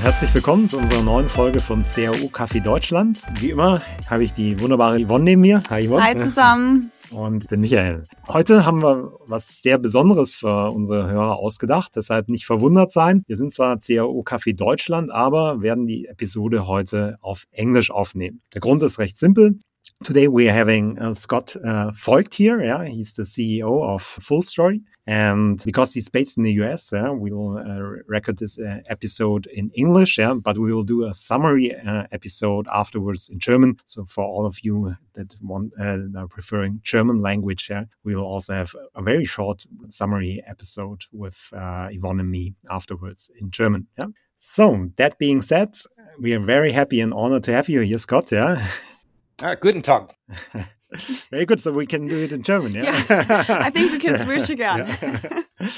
und herzlich willkommen zu unserer neuen Folge von CAO Kaffee Deutschland. Wie immer habe ich die wunderbare Yvonne neben mir. Hi Yvonne. Hi zusammen. Und ich bin Michael. Heute haben wir was sehr Besonderes für unsere Hörer ausgedacht, deshalb nicht verwundert sein. Wir sind zwar CAO Kaffee Deutschland, aber werden die Episode heute auf Englisch aufnehmen. Der Grund ist recht simpel. Today we are having uh, Scott uh, Voigt here. Yeah, he's the CEO of Fullstory, and because he's based in the US, yeah, we will uh, record this uh, episode in English. Yeah, but we will do a summary uh, episode afterwards in German. So for all of you that want uh, are preferring German language, yeah, we will also have a very short summary episode with Yvonne and me afterwards in German. Yeah. So that being said, we are very happy and honored to have you here, Scott. Yeah. Ah, guten Tag. Very good. So we can do it in German, yeah? yeah. I think we can switch again. Yeah.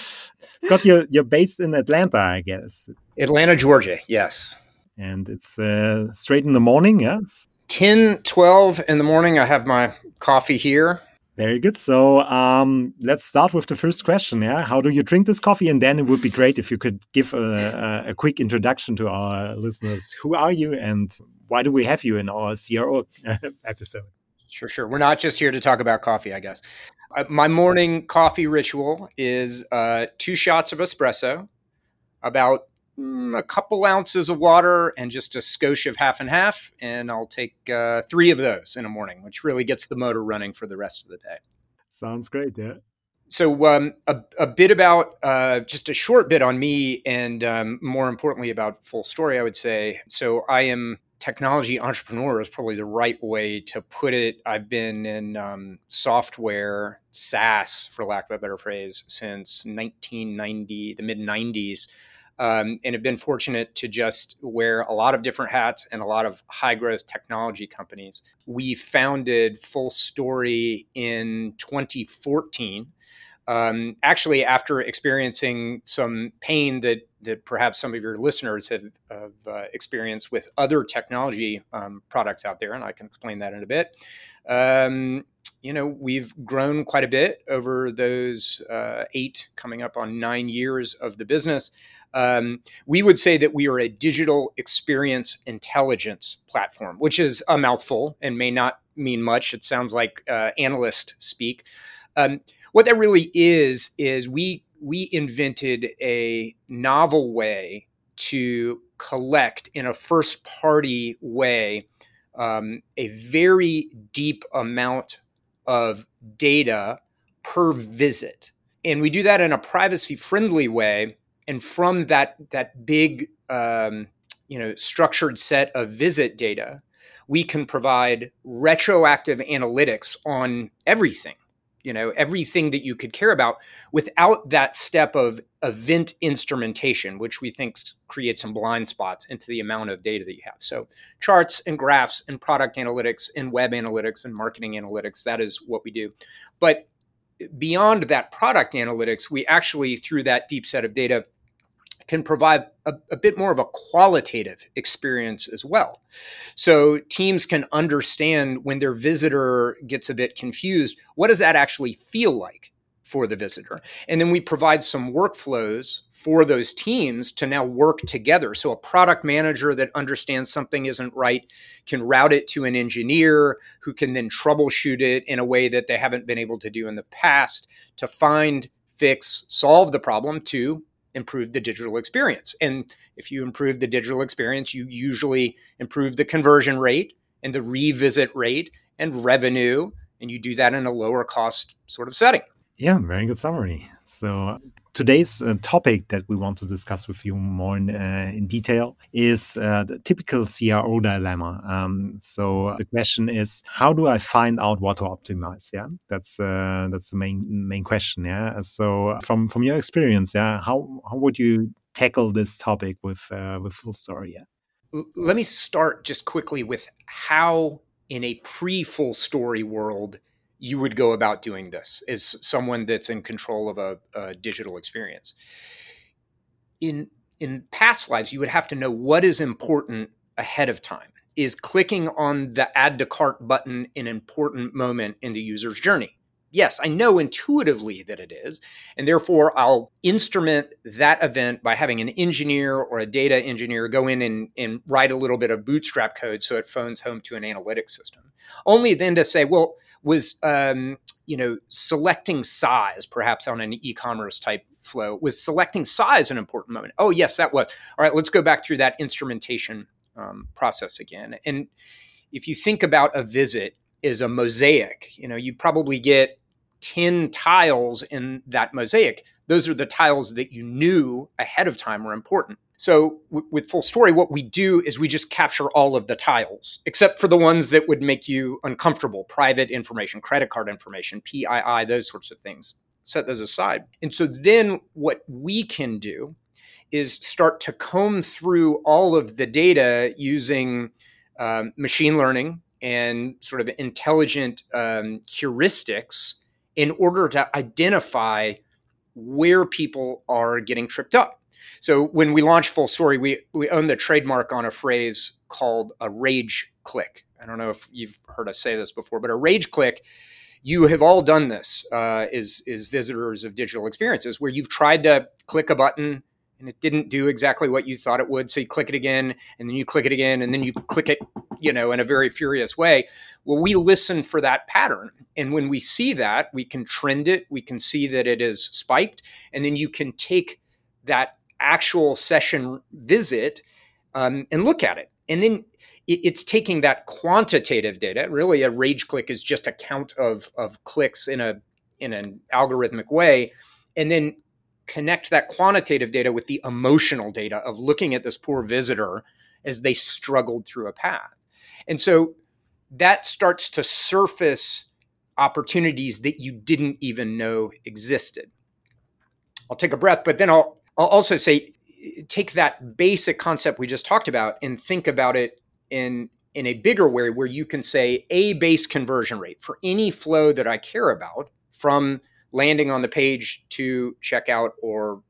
Scott, you're, you're based in Atlanta, I guess. Atlanta, Georgia, yes. And it's uh, straight in the morning, yes? 10, 12 in the morning. I have my coffee here. Very good. So um, let's start with the first question. Yeah, how do you drink this coffee? And then it would be great if you could give a, a, a quick introduction to our listeners. Who are you, and why do we have you in our CRO episode? Sure, sure. We're not just here to talk about coffee, I guess. My morning coffee ritual is uh, two shots of espresso, about mm, a couple ounces of water, and just a skosh of half and half. And I'll take uh, three of those in a morning, which really gets the motor running for the rest of the day. Sounds great, yeah. So, um, a, a, bit about uh, just a short bit on me, and um, more importantly, about Fullstory, I would say. So, I am technology entrepreneur is probably the right way to put it. I've been in um, software, SaaS, for lack of a better phrase, since 1990, the mid 90s. Um, and have been fortunate to just wear a lot of different hats and a lot of high growth technology companies. We founded Fullstory in 2014 um, actually after experiencing some pain that that perhaps some of your listeners have, have uh, experienced with other technology um, products out there, and I can explain that in a bit. Um, you know, we've grown quite a bit over those uh, eight, coming up on nine years of the business. Um, we would say that we are a digital experience intelligence platform, which is a mouthful and may not mean much. It sounds like uh, analyst speak. Um, what that really is is we we invented a novel way to collect in a first party way um, a very deep amount of data per visit and we do that in a privacy friendly way and from that that big um, you know structured set of visit data we can provide retroactive analytics on everything you know everything that you could care about without that step of event instrumentation which we think creates some blind spots into the amount of data that you have. So charts and graphs and product analytics and web analytics and marketing analytics that is what we do. But beyond that product analytics we actually through that deep set of data can provide a, a, bit more of a qualitative experience as well. So teams can understand when their visitor gets a bit confused, what does that actually feel like for the visitor? And then we provide some workflows for those teams to now work together. So a product manager that understands something isn't right can route it to an engineer who can then troubleshoot it in a way that they haven't been able to do in the past to find, fix, solve the problem to improve the digital experience. And if you improve the digital experience, you usually improve the conversion rate and the revisit rate and revenue. And you do that in a lower cost sort of setting. Yeah, very good summary. So today's uh, topic that we want to discuss with you more in, uh, in detail is uh, the typical CRO dilemma. Um, so the question is, how do I find out what to optimize? Yeah, that's uh, that's the main main question. Yeah. So from from your experience, yeah, how how would you tackle this topic with uh, with Fullstory? Yeah. Let me start just quickly with how in a pre Fullstory world you would go about doing this as someone that's in control of a, a digital experience. In in past lives, you would have to know what is important ahead of time. Is clicking on the add to cart button an important moment in the user's journey? Yes, I know intuitively that it is. And therefore, I'll instrument that event by having an engineer or a data engineer go in and, and write a little bit of bootstrap code so it phones home to an analytics system. Only then to say, well, was um, you know selecting size perhaps on an e-commerce type flow was selecting size an important moment. Oh yes that was. All right let's go back through that instrumentation um, process again. And if you think about a visit as a mosaic you know you probably get 10 tiles in that mosaic. Those are the tiles that you knew ahead of time were important so w- with Fullstory, what we do is we just capture all of the tiles, except for the ones that would make you uncomfortable, private information, credit card information, PII, those sorts of things. Set those aside. And so then what we can do is start to comb through all of the data using um, machine learning and sort of intelligent um, heuristics in order to identify where people are getting tripped up so when we launched Fullstory, we we own the trademark on a phrase called a rage click. I don't know if you've heard us say this before, but a rage click. You have all done this uh, is is visitors of digital experiences where you've tried to click a button and it didn't do exactly what you thought it would. So you click it again, and then you click it again, and then you click it, you know, in a very furious way. Well, we listen for that pattern, and when we see that, we can trend it. We can see that it is spiked, and then you can take that actual session visit um, and look at it. And then it, it's taking that quantitative data. Really, a rage click is just a count of of clicks in a in an algorithmic way, and then connect that quantitative data with the emotional data of looking at this poor visitor as they struggled through a path. And so that starts to surface opportunities that you didn't even know existed. I'll take a breath, but then I'll I'll also say take that basic concept we just talked about and think about it in in a bigger way where you can say a base conversion rate for any flow that I care about from landing on the page to checkout or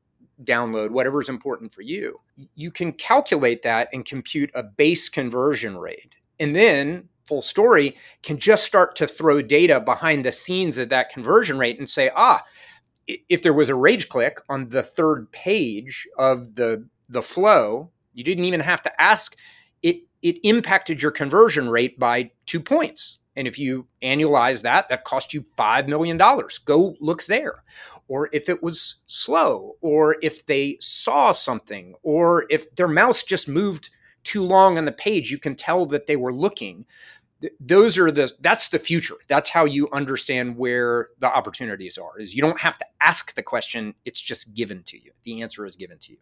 download whatever is important for you. You can calculate that and compute a base conversion rate. And then Fullstory can just start to throw data behind the scenes of that conversion rate and say ah if there was a rage click on the third page of the the flow, you didn't even have to ask. It it impacted your conversion rate by two points. And if you annualize that, that cost you $5 million. Go look there. Or if it was slow, or if they saw something, or if their mouse just moved too long on the page, you can tell that they were looking those are the that's the future that's how you understand where the opportunities are is you don't have to ask the question it's just given to you the answer is given to you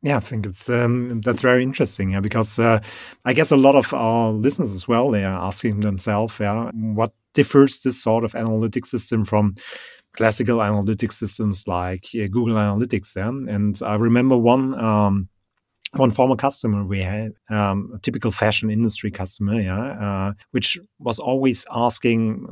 yeah, I think it's um, that's very interesting. Yeah, because uh, I guess a lot of our listeners as well they are asking themselves, yeah, what differs this sort of analytic system from classical analytic systems like uh, Google Analytics? Yeah, and I remember one um, one former customer we had, um, a typical fashion industry customer, yeah, uh, which was always asking,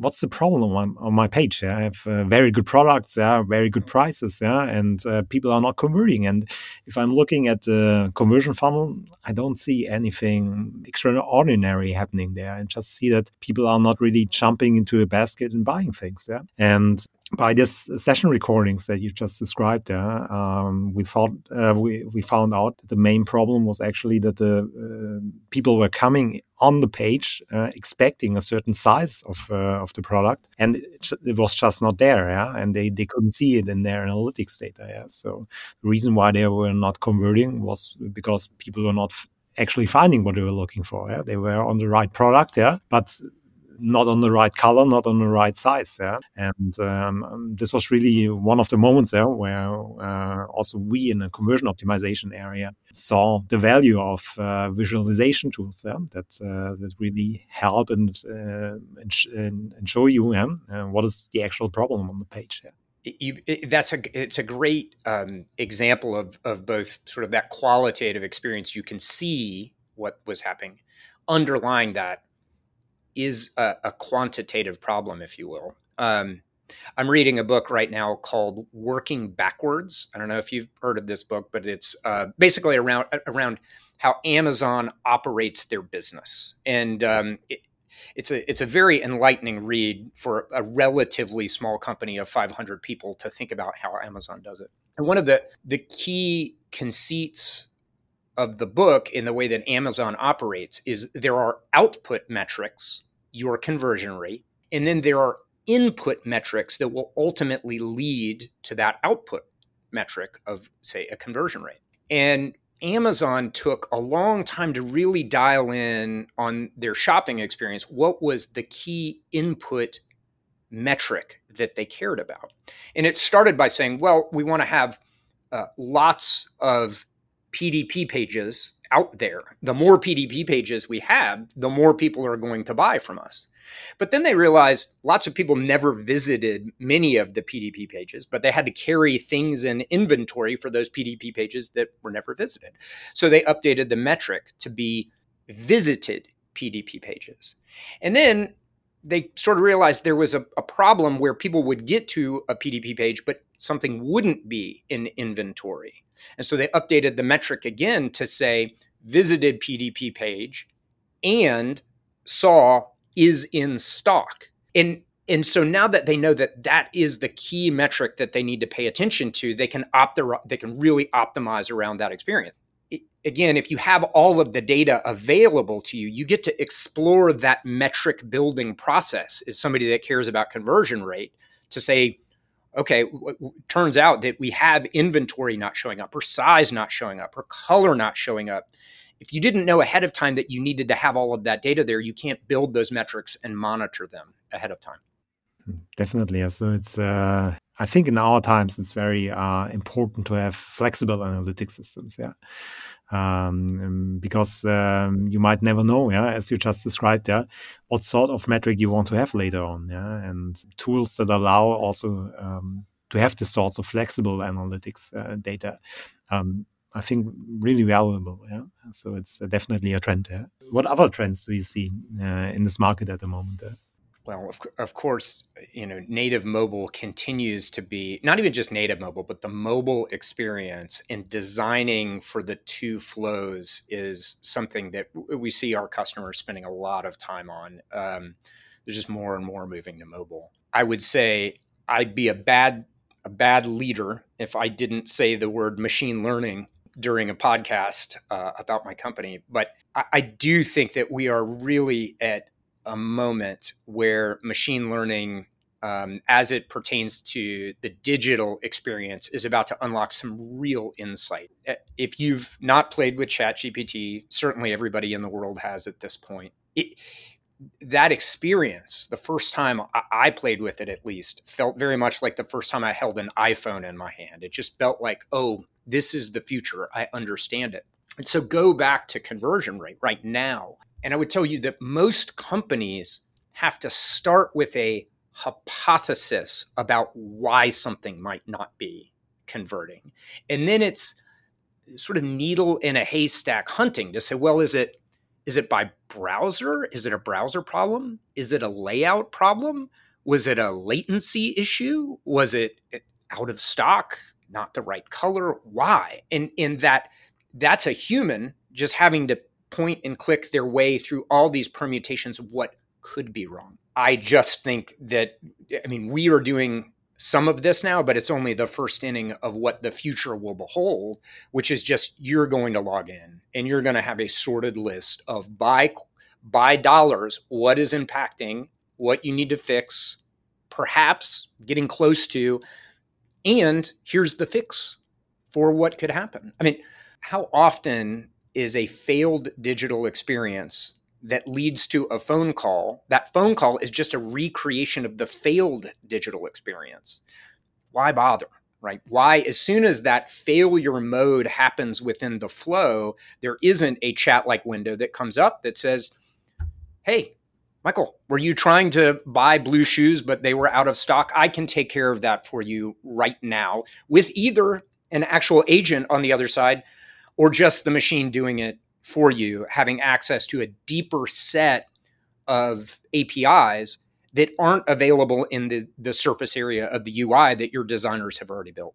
"What's the problem on my, on my page? Yeah? I have uh, very good products, yeah, very good prices, yeah, and uh, people are not converting. And if I'm looking at the conversion funnel, I don't see anything extraordinary happening there. I just see that people are not really jumping into a basket and buying things, yeah. And by this session recordings that you just described there, um, we thought uh, we we found out that the main problem was actually that the uh, people were coming on the page uh, expecting a certain size of uh, of the product, and it, it, was just not there. Yeah, and they they couldn't see it in their analytics data. Yeah, so the reason why they were not converting was because people were not actually finding what they were looking for. Yeah, they were on the right product. Yeah, but not on the right color, not on the right size. Yeah, and um, this was really one of the moments there where uh, also we in the conversion optimization area saw the value of uh, visualization tools yeah, that uh, that really help and uh, and, sh- and, show you yeah, uh, what is the actual problem on the page. Yeah. You, that's a it's a great um, example of of both sort of that qualitative experience. You can see what was happening. Underlying that is a, a quantitative problem, if you will. Um, I'm reading a book right now called Working Backwards. I don't know if you've heard of this book, but it's uh, basically around around how Amazon operates their business. And um, it, it's a it's a very enlightening read for a relatively small company of 500 people to think about how Amazon does it. And one of the the key conceits of the book in the way that Amazon operates is there are output metrics, your conversion rate, and then there are input metrics that will ultimately lead to that output metric of say a conversion rate. And Amazon took a long time to really dial in on their shopping experience. What was the key input metric that they cared about? And it started by saying, well, we want to have uh, lots of PDP pages out there. The more PDP pages we have, the more people are going to buy from us. But then they realized lots of people never visited many of the PDP pages, but they had to carry things in inventory for those PDP pages that were never visited. So they updated the metric to be visited PDP pages. And then they sort of realized there was a, a, problem where people would get to a PDP page, but something wouldn't be in inventory. And so they updated the metric again to say visited PDP page and saw is in stock. And and so now that they know that that is the key metric that they need to pay attention to, they can opt they can really optimize around that experience. Again, if you have all of the data available to you, you get to explore that metric building process as somebody that cares about conversion rate to say, okay, w- w- turns out that we have inventory not showing up, or size not showing up, or color not showing up if you didn't know ahead of time that you needed to have all of that data there, you can't build those metrics and monitor them ahead of time. Definitely. So it's, uh, I think in our times, it's very uh, important to have flexible analytic systems. Yeah. Um, um, because um, you might never know, yeah, as you just described, yeah, what sort of metric you want to have later on, yeah, and tools that allow also um, to have this sorts of flexible analytics uh, data. Um, I think really valuable. Yeah, so it's uh, definitely a trend. Yeah? What other trends do you see uh, in this market at the moment? Uh? Well, of, of course, you know, native mobile continues to be not even just native mobile, but the mobile experience and designing for the two flows is something that we see our customers spending a lot of time on. Um, there's just more and more moving to mobile. I would say I'd be a bad a bad leader if I didn't say the word machine learning during a podcast uh, about my company. But I, I do think that we are really at a moment where machine learning um, as it pertains to the digital experience is about to unlock some real insight. If you've not played with ChatGPT, certainly everybody in the world has at this point. It, that experience, the first time I played with it at least, felt very much like the first time I held an iPhone in my hand. It just felt like, oh, this is the future. I understand it. And so go back to conversion rate right now. And I would tell you that most companies have to start with a hypothesis about why something might not be converting. And then it's sort of needle in a haystack hunting to say, well, is it is it by browser? Is it a browser problem? Is it a layout problem? Was it a latency issue? Was it eh, out of stock? Not the right color? Why? And in that that's a human just having to point and click their way through all these permutations of what could be wrong. I just think that I mean we are doing some of this now, but it's only the first inning of what the future will behold, which is just you're going to log in and you're going to have a sorted list of by by dollars what is impacting, what you need to fix, perhaps getting close to, and here's the fix for what could happen. I mean, how often is a failed digital experience that leads to a phone call, that phone call is just a recreation of the failed digital experience. Why bother? Right? Why, as soon as that failure mode happens within the flow, there isn't a chat like window that comes up that says, Hey, Michael, were you trying to buy blue shoes, but they were out of stock? I can take care of that for you right now with either an actual agent on the other side or just the machine doing it for you having access to a deeper set of APIs that aren't available in the, the surface area of the UI that your designers have already built.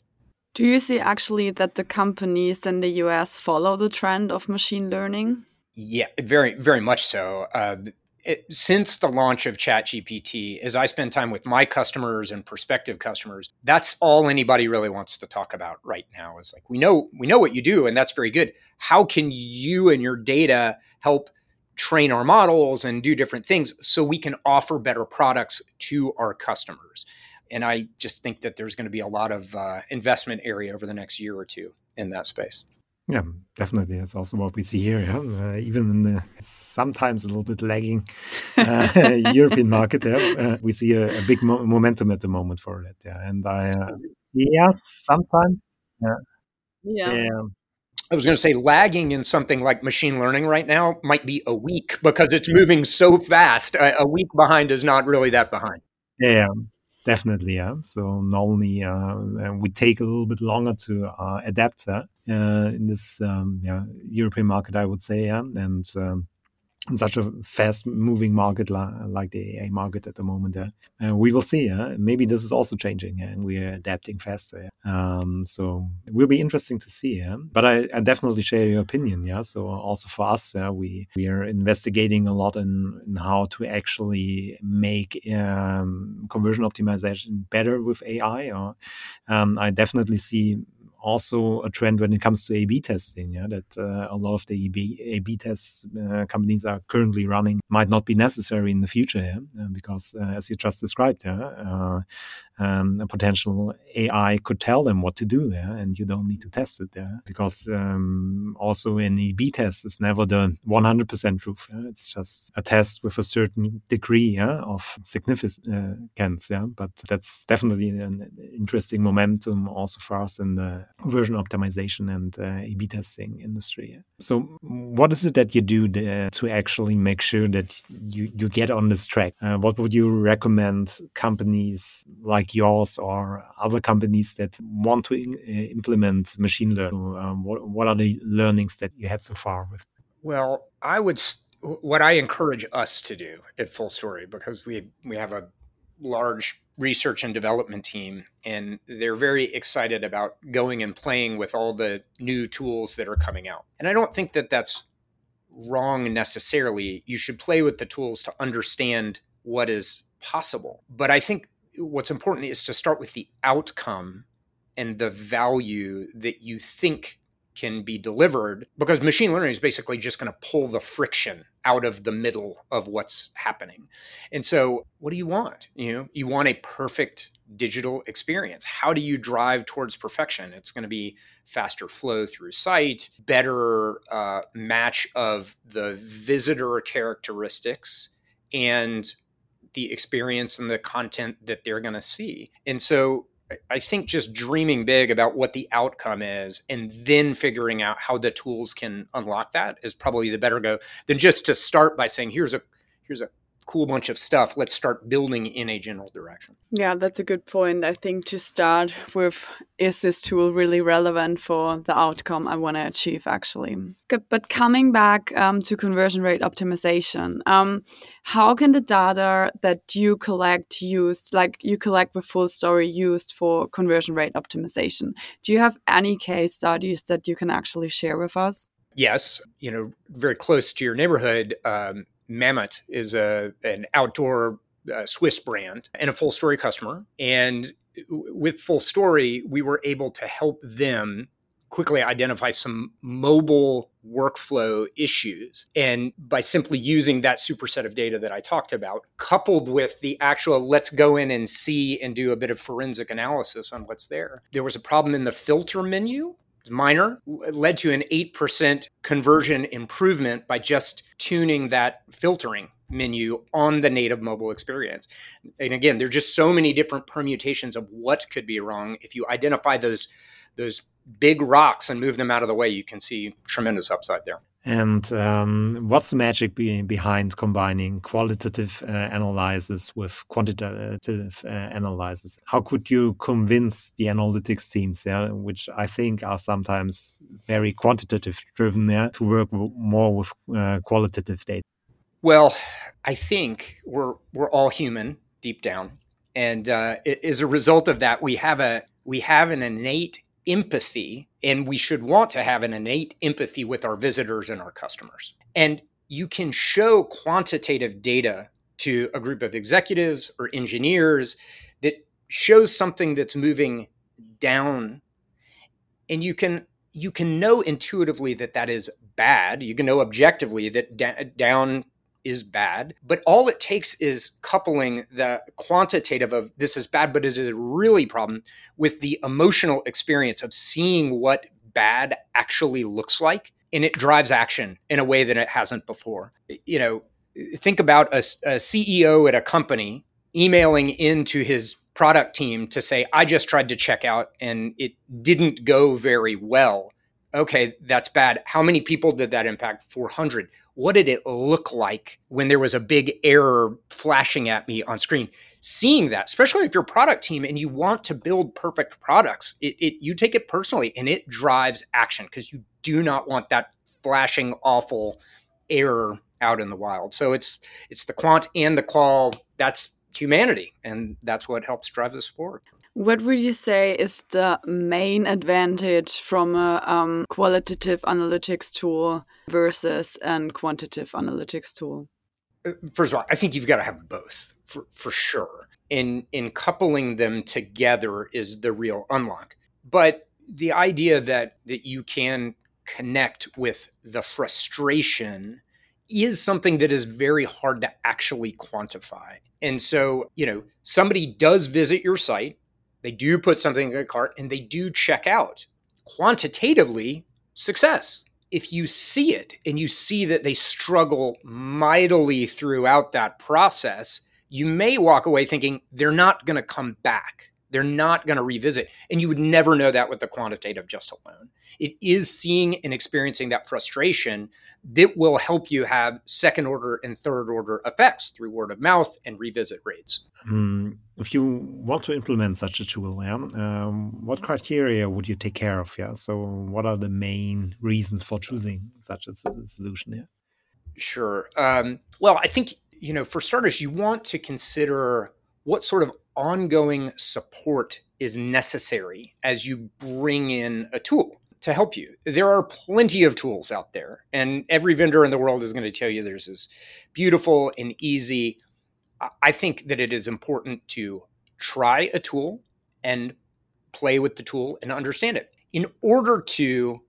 Do you see actually that the companies in the US follow the trend of machine learning? Yeah, very, very much so. Uh, it, since the launch of ChatGPT, as I spend time with my customers and prospective customers, that's all anybody really wants to talk about right now. Is like we know we know what you do, and that's very good. How can you and your data help train our models and do different things so we can offer better products to our customers? And I just think that there's going to be a lot of uh, investment area over the next year or two in that space. Yeah, definitely. That's also what we see here. Yeah? Uh, even in the sometimes a little bit lagging uh, European market, yeah? uh, we see a, a big mo momentum at the moment for it. Yeah, and I, uh, yes, sometimes, yeah. Yeah. yeah. I was going to say lagging in something like machine learning right now might be a week because it's moving so fast. A, a week behind is not really that behind. Yeah, definitely. Yeah. So normally uh, we take a little bit longer to uh, adapt uh, in this um, yeah, European market, I would say. Yeah. And um, in such a fast moving market like the AI market at the moment. Uh, we will see. Uh, maybe this is also changing and we're adapting faster. Um, so it will be interesting to see. But I, I, definitely share your opinion. Yeah. So also for us, we, we are investigating a lot in, in how to actually make um, conversion optimization better with AI. Or, um, I definitely see also a trend when it comes to A/B testing. Yeah, that uh, a lot of the A/B, A/B tests uh, companies are currently running might not be necessary in the future. Yeah? Because uh, as you just described, yeah, uh, um, a potential AI could tell them what to do there, and you don't need to test it there because um, also an A/B test is never the 100% truth. Yeah? It's just a test with a certain degree yeah, of significance. Yeah, but that's definitely an interesting momentum also for us in the version optimization and uh, A/B testing industry. So, what is it that you do to actually make sure that you you get on this track? Uh, what would you recommend companies like yours or other companies that want to in, uh, implement machine learning? Um, what, what are the learnings that you had so far with? Well, I would what I encourage us to do at Fullstory because we we have a large research and development team and they're very excited about going and playing with all the new tools that are coming out. And I don't think that that's wrong necessarily. You should play with the tools to understand what is possible. But I think what's important is to start with the outcome and the value that you think can be delivered because machine learning is basically just going to pull the friction out of the middle of what's happening. And so what do you want? You know, you want a perfect digital experience. How do you drive towards perfection? It's going to be faster flow through site, better uh, match of the visitor characteristics and the experience and the content that they're going to see. And so I think just dreaming big about what the outcome is and then figuring out how the tools can unlock that is probably the better go than just to start by saying here's a here's a cool bunch of stuff. Let's start building in a general direction. Yeah, that's a good point. I think to start with, is this tool really relevant for the outcome I want to achieve, actually? But coming back um, to conversion rate optimization, um, how can the data that you collect used, like you collect the full story, used for conversion rate optimization? Do you have any case studies that you can actually share with us? Yes, you know, very close to your neighborhood, um, Mammut is a an outdoor uh, Swiss brand and a Fullstory customer. And with Fullstory, we were able to help them quickly identify some mobile workflow issues. And by simply using that superset of data that I talked about, coupled with the actual let's go in and see and do a bit of forensic analysis on what's there, there was a problem in the filter menu minor, led to an 8% conversion improvement by just tuning that filtering menu on the native mobile experience. And again, there's just so many different permutations of what could be wrong. If you identify those those big rocks and move them out of the way, you can see tremendous upside there. And um, what's the magic be behind combining qualitative uh, analysis with quantitative uh, analysis? How could you convince the analytics teams, yeah, which I think are sometimes very quantitative driven, yeah, to work more with uh, qualitative data? Well, I think we're we're all human deep down, and uh, as a result of that, we have a we have an innate empathy and we should want to have an innate empathy with our visitors and our customers. And you can show quantitative data to a group of executives or engineers that shows something that's moving down and you can you can know intuitively that that is bad you can know objectively that da- down is bad but all it takes is coupling the quantitative of this is bad but it is a really problem with the emotional experience of seeing what bad actually looks like and it drives action in a way that it hasn't before you know think about a, a ceo at a company emailing into his product team to say, I just tried to check out and it didn't go very well. Okay, that's bad. How many people did that impact? 400. What did it look like when there was a big error flashing at me on screen? Seeing that, especially if you're a product team and you want to build perfect products, it, it you take it personally and it drives action because you do not want that flashing awful error out in the wild. So it's it's the quant and the qual. That's humanity. And that's what helps drive this forward. What would you say is the main advantage from a um, qualitative analytics tool versus a quantitative analytics tool? Uh, first of all, I think you've got to have both for, for sure. In, in coupling them together is the real unlock. But the idea that, that you can connect with the frustration is something that is very hard to actually quantify. And so, you know, somebody does visit your site, they do put something in a cart, and they do check out. Quantitatively, success. If you see it and you see that they struggle mightily throughout that process, you may walk away thinking they're not going to come back. They're not going to revisit. And you would never know that with the quantitative just alone. It is seeing and experiencing that frustration that will help you have second order and third order effects through word of mouth and revisit rates. Um, if you want to implement such a tool, yeah, um, what criteria would you take care of? Yeah, so what are the main reasons for choosing such a solution? Yeah, sure. Um, well, I think you know, for starters, you want to consider what sort of ongoing support is necessary as you bring in a tool to help you. There are plenty of tools out there, and every vendor in the world is going to tell you there's this beautiful and easy. I think that it is important to try a tool and play with the tool and understand it. In order to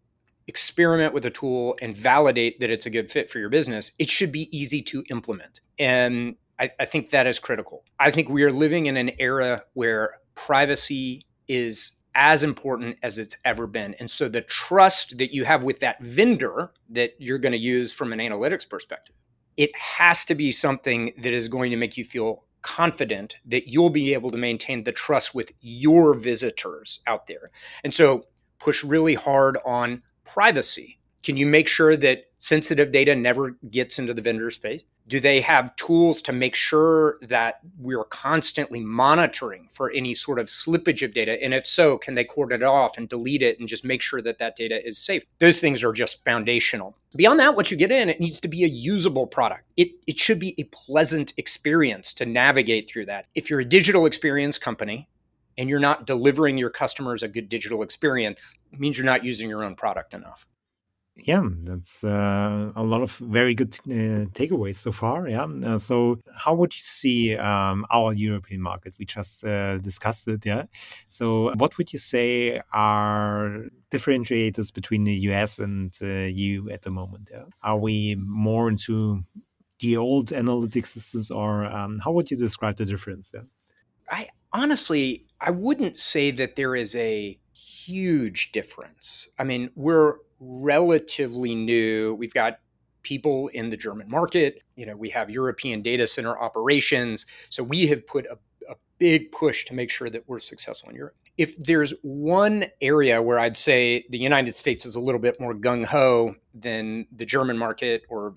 experiment with a tool and validate that it's a good fit for your business, it should be easy to implement. And I, I think that is critical. I think we are living in an era where privacy is as important as it's ever been. And so the trust that you have with that vendor that you're going to use from an analytics perspective, it has to be something that is going to make you feel confident that you'll be able to maintain the trust with your visitors out there. And so push really hard on privacy. Can you make sure that sensitive data never gets into the vendor space? Do they have tools to make sure that we're constantly monitoring for any sort of slippage of data? And if so, can they cord it off and delete it and just make sure that that data is safe? Those things are just foundational. Beyond that, what you get in, it needs to be a usable product. It, it should be a pleasant experience to navigate through that. If you're a digital experience company, and you're not delivering your customers a good digital experience, means you're not using your own product enough. Yeah, that's uh, a lot of very good uh, takeaways so far. Yeah. Uh, so, how would you see um, our European market? We just uh, discussed it. Yeah. So, what would you say are differentiators between the US and uh, at the moment? Yeah. Are we more into the old analytic systems, or um, how would you describe the difference? Yeah. I honestly, I wouldn't say that there is a huge difference. I mean, we're relatively new. We've got people in the German market. You know, we have European data center operations. So we have put a, a big push to make sure that we're successful in Europe. If there's one area where I'd say the United States is a little bit more gung ho than the German market or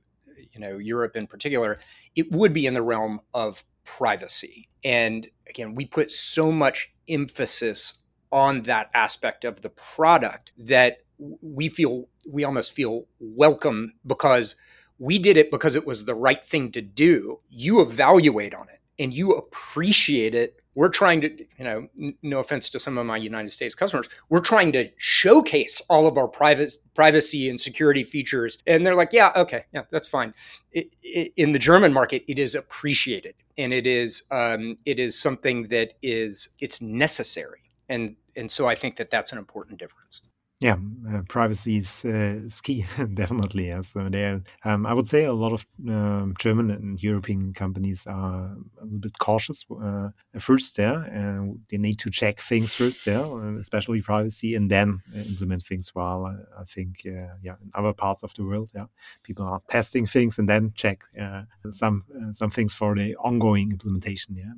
you know Europe in particular, it would be in the realm of privacy. And again, we put so much emphasis on that aspect of the product that we feel we almost feel welcome because we did it because it was the right thing to do. You evaluate on it and you appreciate it we're trying to, you know, n- no offense to some of my United States customers, we're trying to showcase all of our private privacy and security features, and they're like, yeah, okay, yeah, that's fine. It, it, in the German market, it is appreciated, and it is um, it is something that is it's necessary, and and so I think that that's an important difference. Yeah, uh, privacy is, uh, is key, definitely. Yeah. So there, um, I would say a lot of um, German and European companies are a little bit cautious uh, first there. Uh, they need to check things first there, uh, especially privacy, and then implement things. While I think, uh, yeah, in other parts of the world, yeah, people are testing things and then check some some things for the ongoing implementation. Yeah.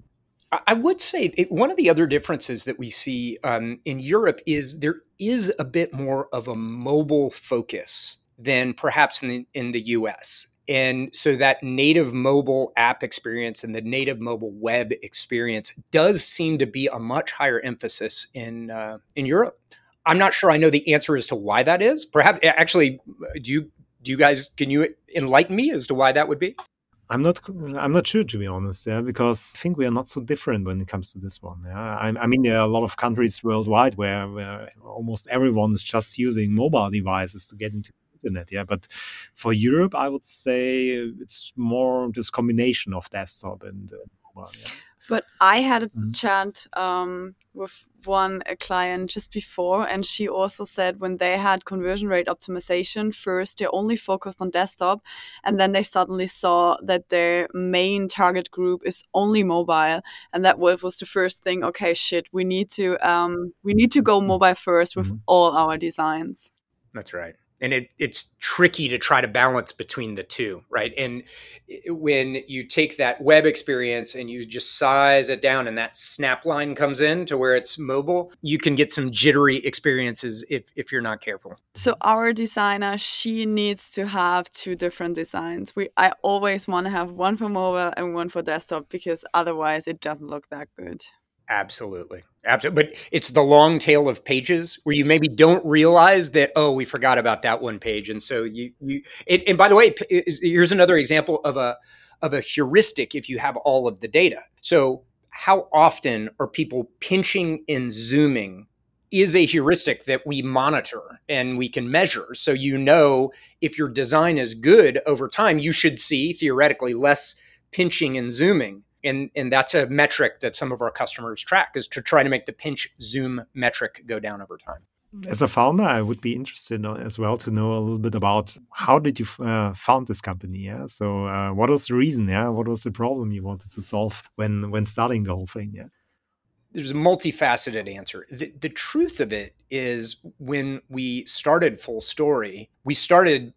I would say it, one of the other differences that we see um, in Europe is there is a bit more of a mobile focus than perhaps in the, in the US. And so that native mobile app experience and the native mobile web experience does seem to be a much higher emphasis in uh, in Europe. I'm not sure I know the answer as to why that is. Perhaps actually, do you do you guys can you enlighten me as to why that would be? I'm not. I'm not sure to be honest. Yeah, because I think we are not so different when it comes to this one. Yeah, I, I mean there are a lot of countries worldwide where, where almost everyone is just using mobile devices to get into the internet. Yeah, but for Europe, I would say it's more this combination of desktop and uh, mobile. Yeah. But I had a mm-hmm. chat um, with one a client just before, and she also said when they had conversion rate optimization first, they only focused on desktop, and then they suddenly saw that their main target group is only mobile, and that was the first thing. Okay, shit, we need to um, we need to go mobile first with mm-hmm. all our designs. That's right and it, it's tricky to try to balance between the two right? And when you take that web experience and you just size it down and that snap line comes in to where it's mobile you can get some jittery experiences if, if you're not careful. So our designer she needs to have two different designs. We i always want to have one for mobile and one for desktop because otherwise it doesn't look that good Absolutely. Absolutely. But it's the long tail of pages where you maybe don't realize that, oh, we forgot about that one page. And so you, you it, and by the way, here's another example of a, of a heuristic if you have all of the data. So how often are people pinching and zooming is a heuristic that we monitor and we can measure. So you know if your design is good over time, you should see theoretically less pinching and zooming and and that's a metric that some of our customers track is to try to make the pinch zoom metric go down over time as a founder i would be interested as well to know a little bit about how did you uh, found this company yeah so uh, what was the reason yeah what was the problem you wanted to solve when when starting the whole thing yeah there's a multifaceted answer. The, the, truth of it is, when we started Fullstory, we started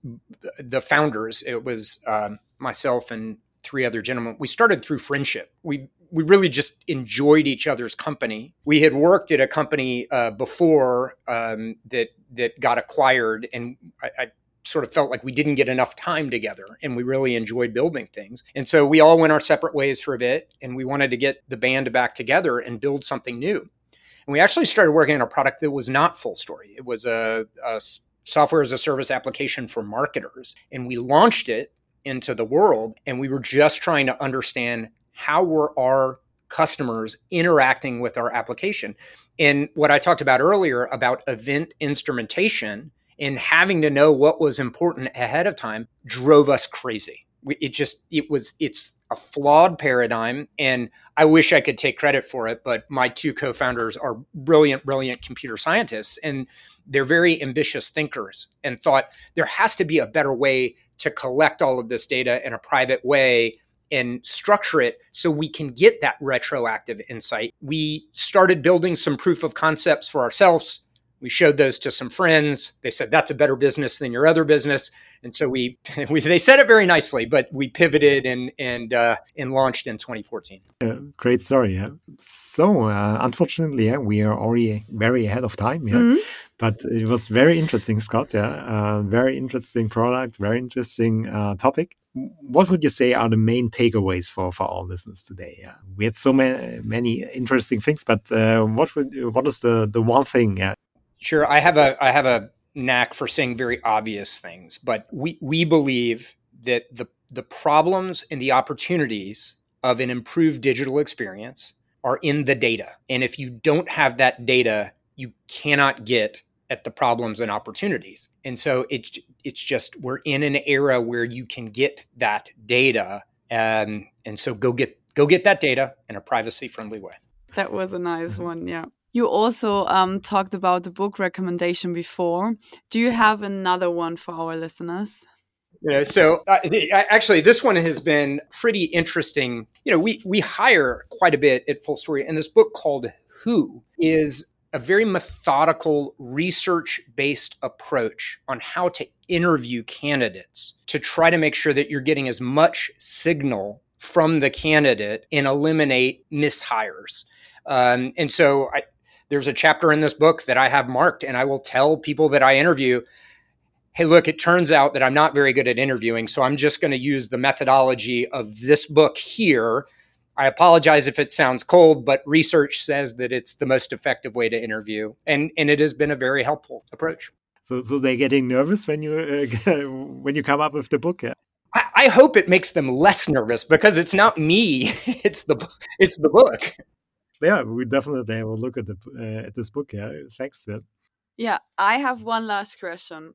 the founders. It was um, myself and three other gentlemen. We started through friendship. We we really just enjoyed each other's company. We had worked at a company uh, before um, that that got acquired, and I, I, sort of felt like we didn't get enough time together, and we really enjoyed building things. And so we all went our separate ways for a bit, and we wanted to get the band back together and build something new. And we actually started working on a product that was not Fullstory. It was a, a software as a service application for marketers, and we launched it into the world. And we were just trying to understand how were our customers interacting with our application. And what I talked about earlier about event instrumentation and having to know what was important ahead of time drove us crazy. It just, it was, it's a flawed paradigm. And I wish I could take credit for it, but my two co founders are brilliant, brilliant computer scientists. And they're very ambitious thinkers and thought there has to be a better way to collect all of this data in a private way and structure it so we can get that retroactive insight. We started building some proof of concepts for ourselves. We showed those to some friends. They said that's a better business than your other business, and so we, we they said it very nicely. But we pivoted and and uh, and launched in 2014. Uh, great story. Yeah. So uh, unfortunately, yeah, we are already very ahead of time. Yeah. Mm -hmm. But it was very interesting, Scott. Yeah, uh, very interesting product, very interesting uh, topic. What would you say are the main takeaways for for our listeners today? Yeah, we had so many many interesting things, but uh, what would what is the the one thing? Yeah, sure. I have a I have a knack for saying very obvious things, but we we believe that the the problems and the opportunities of an improved digital experience are in the data. And if you don't have that data, you cannot get at the problems and opportunities. And so it's it's just we're in an era where you can get that data and and so go get go get that data in a privacy friendly way. That was a nice one, yeah. You also um, talked about the book recommendation before. Do you have another one for our listeners? Know, so uh, actually, this one has been pretty interesting. You know, we we hire quite a bit at Fullstory, and this book called Who is a very methodical, research based approach on how to interview candidates to try to make sure that you're getting as much signal from the candidate and eliminate mishires. Um, and so I, there's a chapter in this book that I have marked, and I will tell people that I interview hey, look, it turns out that I'm not very good at interviewing. So I'm just going to use the methodology of this book here. I apologize if it sounds cold, but research says that it's the most effective way to interview. And, and it has been a very helpful approach. So, so they're getting nervous when you uh, when you come up with the book. Yeah? I, I hope it makes them less nervous because it's not me; it's the it's the book. Yeah, we definitely will look at the uh, at this book. Yeah, thanks. Yeah. yeah, I have one last question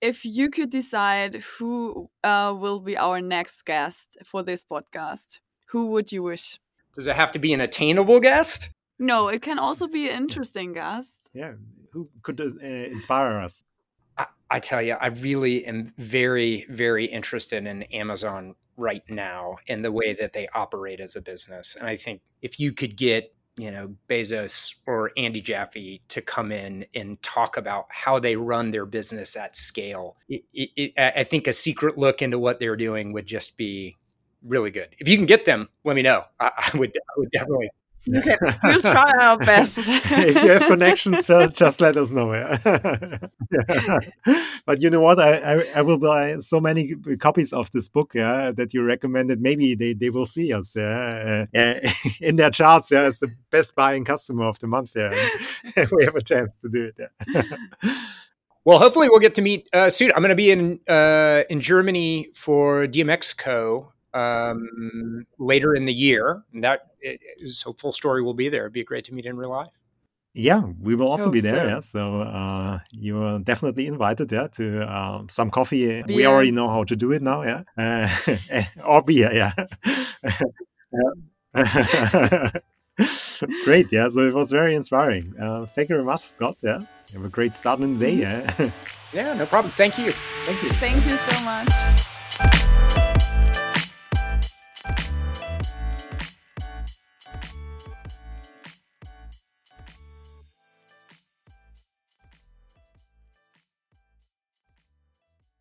if you could decide who uh, will be our next guest for this podcast, who would you wish? Does it have to be an attainable guest? No, it can also be an interesting guest. Yeah, who could uh, inspire us? I, I tell you, I really am very, very interested in Amazon right now and the way that they operate as a business. And I think if you could get you know Bezos or Andy Jassy to come in and talk about how they run their business at scale. It, it, it, I think a secret look into what they're doing would just be really good. If you can get them, let me know. I, I would, I would definitely Okay, we'll try our best. if you have connections, just, just let us know. Yeah. But you know what? I, I, I, will buy so many copies of this book yeah, that you recommended. Maybe they, they will see us yeah, uh, in their charts yeah, as the best buying customer of the month. Yeah. we have a chance to do it. Yeah. Well, hopefully we'll get to meet uh, soon. I'm going to be in uh, in Germany for DMEXCO um, later in the year. And that is, so Fullstory will be there. It'd be great to meet in real life. Yeah, we will also be there. So. Yeah, so uh, you are definitely invited. Yeah, to uh, some coffee. Beer. We already know how to do it now. Yeah, uh, or beer. Yeah. great. Yeah. So it was very inspiring. Uh, thank you very much, Scott. Yeah. Have a great start in the day. Yeah. yeah. No problem. Thank you. Thank you. Thank you so much.